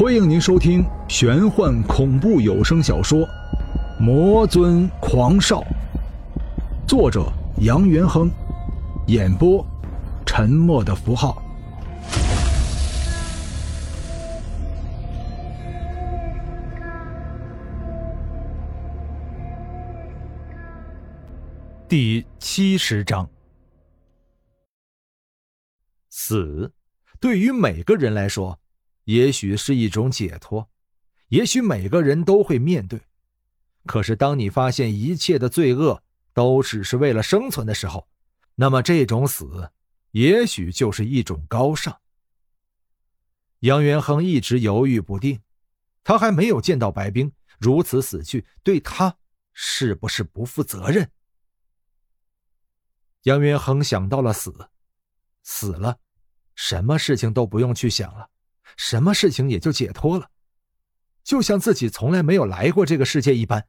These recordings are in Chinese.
欢迎您收听玄幻恐怖有声小说《魔尊狂少》，作者杨元亨，演播沉默的符号。第七十章，死对于每个人来说。也许是一种解脱，也许每个人都会面对。可是，当你发现一切的罪恶都只是为了生存的时候，那么这种死，也许就是一种高尚。杨元亨一直犹豫不定，他还没有见到白冰，如此死去，对他是不是不负责任？杨元亨想到了死，死了，什么事情都不用去想了。什么事情也就解脱了，就像自己从来没有来过这个世界一般，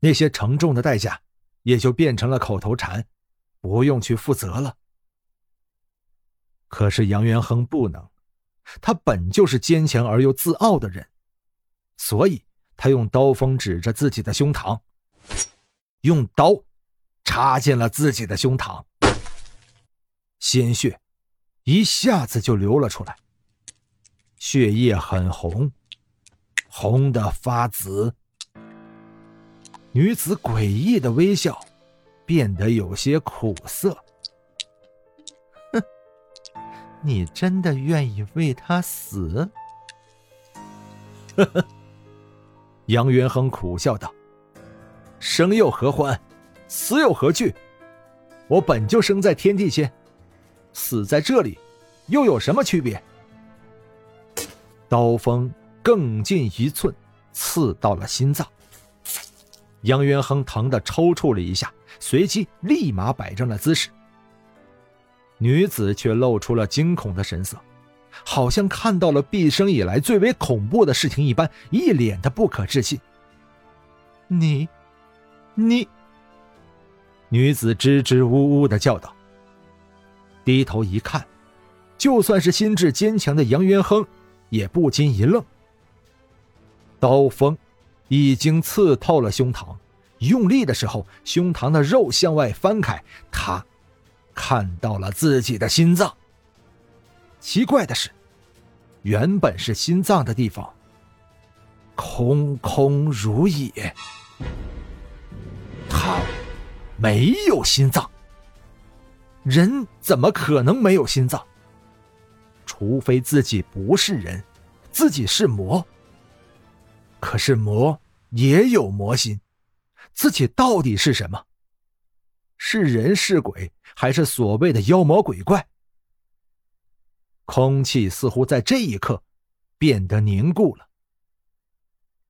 那些沉重的代价也就变成了口头禅，不用去负责了。可是杨元亨不能，他本就是坚强而又自傲的人，所以他用刀锋指着自己的胸膛，用刀插进了自己的胸膛，鲜血一下子就流了出来。血液很红，红的发紫。女子诡异的微笑变得有些苦涩。哼，你真的愿意为他死？呵呵，杨元亨苦笑道：“生又何欢，死又何惧？我本就生在天地间，死在这里，又有什么区别？”刀锋更近一寸，刺到了心脏。杨元亨疼得抽搐了一下，随即立马摆正了姿势。女子却露出了惊恐的神色，好像看到了毕生以来最为恐怖的事情一般，一脸的不可置信。你，你！女子支支吾吾的叫道。低头一看，就算是心智坚强的杨元亨。也不禁一愣，刀锋已经刺透了胸膛，用力的时候，胸膛的肉向外翻开，他看到了自己的心脏。奇怪的是，原本是心脏的地方，空空如也。他没有心脏，人怎么可能没有心脏？除非自己不是人，自己是魔。可是魔也有魔心，自己到底是什么？是人是鬼，还是所谓的妖魔鬼怪？空气似乎在这一刻变得凝固了。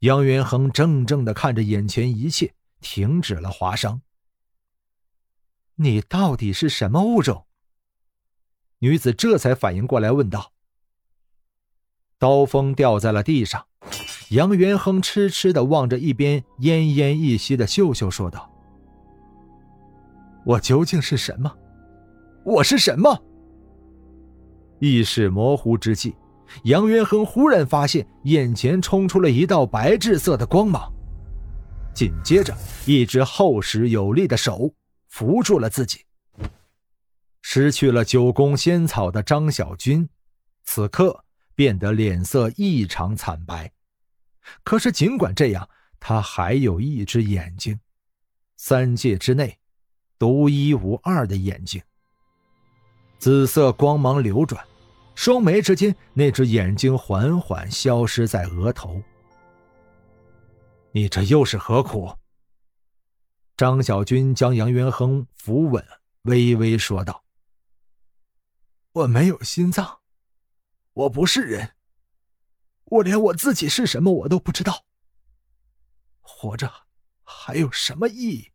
杨元亨怔怔的看着眼前一切，停止了划伤。你到底是什么物种？女子这才反应过来，问道：“刀锋掉在了地上。”杨元亨痴痴的望着一边奄奄一息的秀秀，说道：“我究竟是什么？我是什么？”意识模糊之际，杨元亨忽然发现眼前冲出了一道白炽色的光芒，紧接着，一只厚实有力的手扶住了自己。失去了九宫仙草的张小军，此刻变得脸色异常惨白。可是尽管这样，他还有一只眼睛，三界之内独一无二的眼睛。紫色光芒流转，双眉之间那只眼睛缓缓消失在额头。你这又是何苦？张小军将杨元亨扶稳，微微说道。我没有心脏，我不是人，我连我自己是什么我都不知道。活着还有什么意义？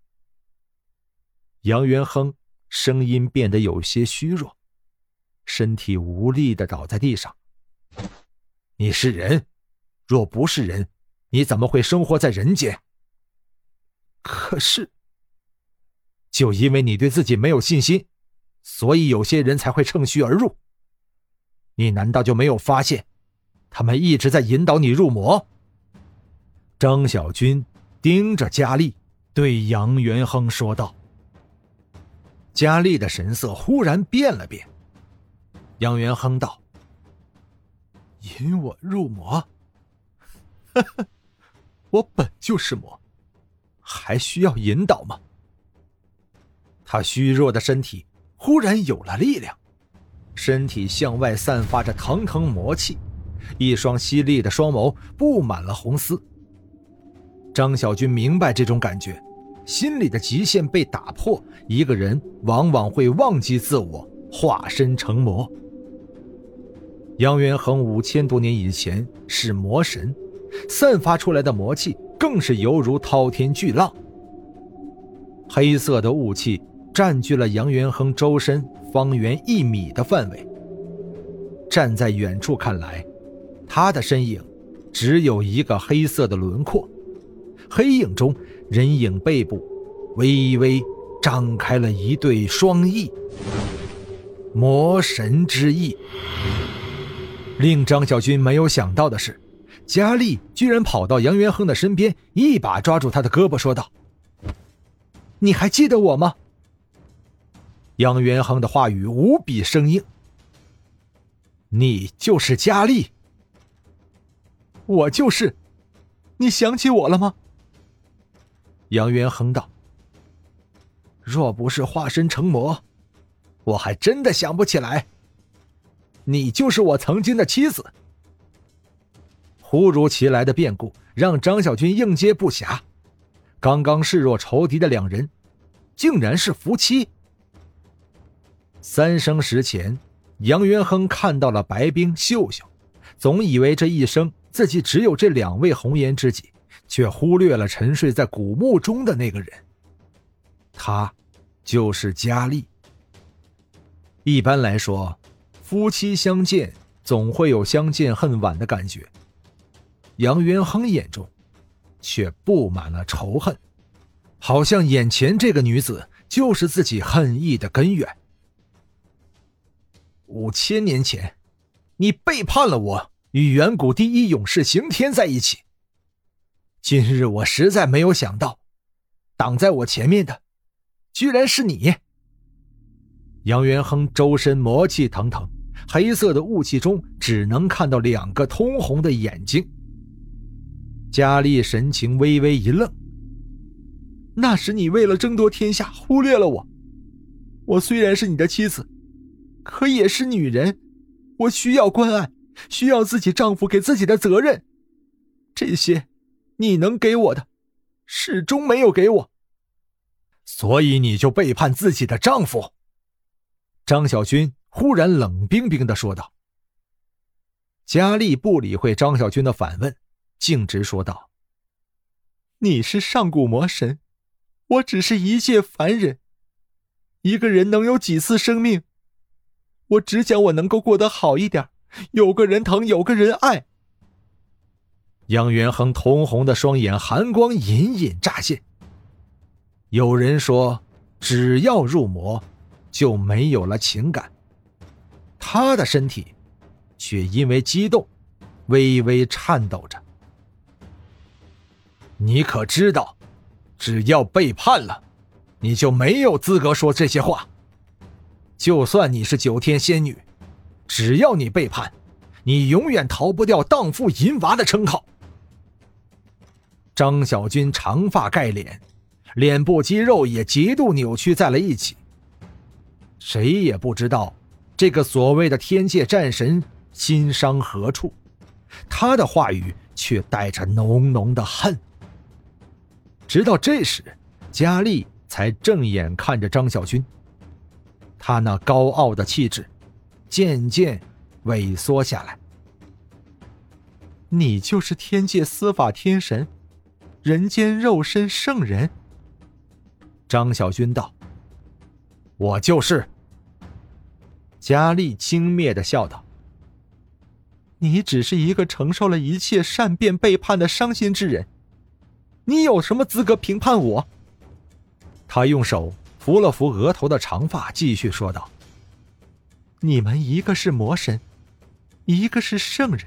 杨元亨声音变得有些虚弱，身体无力的倒在地上。你是人，若不是人，你怎么会生活在人间？可是，就因为你对自己没有信心。所以有些人才会趁虚而入。你难道就没有发现，他们一直在引导你入魔。张小军盯着佳丽，对杨元亨说道。佳丽的神色忽然变了变。杨元亨道：“引我入魔？哈哈，我本就是魔，还需要引导吗？”他虚弱的身体忽然有了力量，身体向外散发着腾腾魔气，一双犀利的双眸布满了红丝。张小军明白这种感觉。心里的极限被打破，一个人往往会忘记自我，化身成魔。杨元恒五千多年以前是魔神，散发出来的魔气更是犹如滔天巨浪。黑色的雾气占据了杨元亨周身方圆一米的范围。站在远处看来，他的身影只有一个黑色的轮廓。黑影中，人影背部微微张开了一对双翼，魔神之翼。令张小军没有想到的是，佳丽居然跑到杨元亨的身边，一把抓住他的胳膊，说道：“你还记得我吗？”杨元亨的话语无比生硬：“你就是佳丽，我就是，你想起我了吗？”杨元亨道：“若不是化身成魔，我还真的想不起来。你就是我曾经的妻子。”忽如其来的变故让张小军应接不暇。刚刚视若仇敌的两人，竟然是夫妻。三生石前，杨元亨看到了白冰、秀秀，总以为这一生自己只有这两位红颜知己。却忽略了沉睡在古墓中的那个人。他，就是佳丽。一般来说，夫妻相见总会有相见恨晚的感觉。杨元亨眼中，却布满了仇恨，好像眼前这个女子就是自己恨意的根源。五千年前，你背叛了我，与远古第一勇士刑天在一起。今日我实在没有想到，挡在我前面的，居然是你。杨元亨周身魔气腾腾，黑色的雾气中只能看到两个通红的眼睛。佳丽神情微微一愣。那时你为了争夺天下，忽略了我。我虽然是你的妻子，可也是女人，我需要关爱，需要自己丈夫给自己的责任，这些。你能给我的，始终没有给我，所以你就背叛自己的丈夫。张小军忽然冷冰冰的说道。佳丽不理会张小军的反问，径直说道：“你是上古魔神，我只是一介凡人。一个人能有几次生命？我只想我能够过得好一点，有个人疼，有个人爱。”杨元亨通红的双眼，寒光隐隐乍现。有人说，只要入魔，就没有了情感。他的身体，却因为激动，微微颤抖着。你可知道，只要背叛了，你就没有资格说这些话。就算你是九天仙女，只要你背叛，你永远逃不掉荡妇淫娃的称号。张小军长发盖脸，脸部肌肉也极度扭曲在了一起。谁也不知道这个所谓的天界战神心伤何处，他的话语却带着浓浓的恨。直到这时，佳丽才正眼看着张小军，他那高傲的气质渐渐萎缩下来。你就是天界司法天神。人间肉身圣人，张小军道：“我就是。”佳丽轻蔑的笑道：“你只是一个承受了一切善变背叛的伤心之人，你有什么资格评判我？”他用手扶了扶额头的长发，继续说道：“你们一个是魔神，一个是圣人，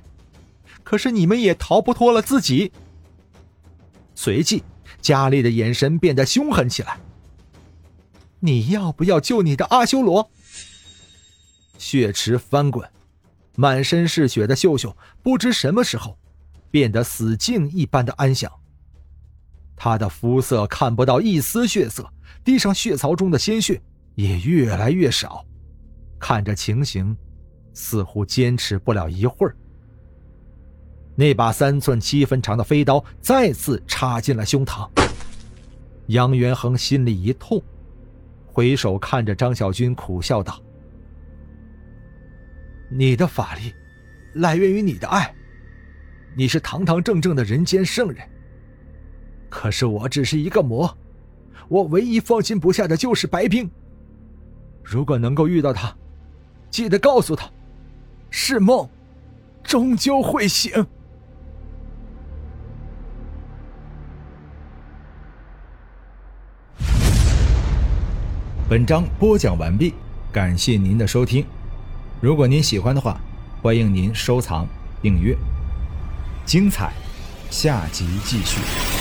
可是你们也逃不脱了自己。随即，佳丽的眼神变得凶狠起来。你要不要救你的阿修罗？血池翻滚，满身是血的秀秀不知什么时候变得死静一般的安详。他的肤色看不到一丝血色，地上血槽中的鲜血也越来越少。看着情形，似乎坚持不了一会儿。那把三寸七分长的飞刀再次插进了胸膛。杨元亨心里一痛，回首看着张小军，苦笑道：“你的法力来源于你的爱，你是堂堂正正的人间圣人。可是我只是一个魔，我唯一放心不下的就是白冰。如果能够遇到他，记得告诉他，是梦，终究会醒。”本章播讲完毕，感谢您的收听。如果您喜欢的话，欢迎您收藏、订阅。精彩，下集继续。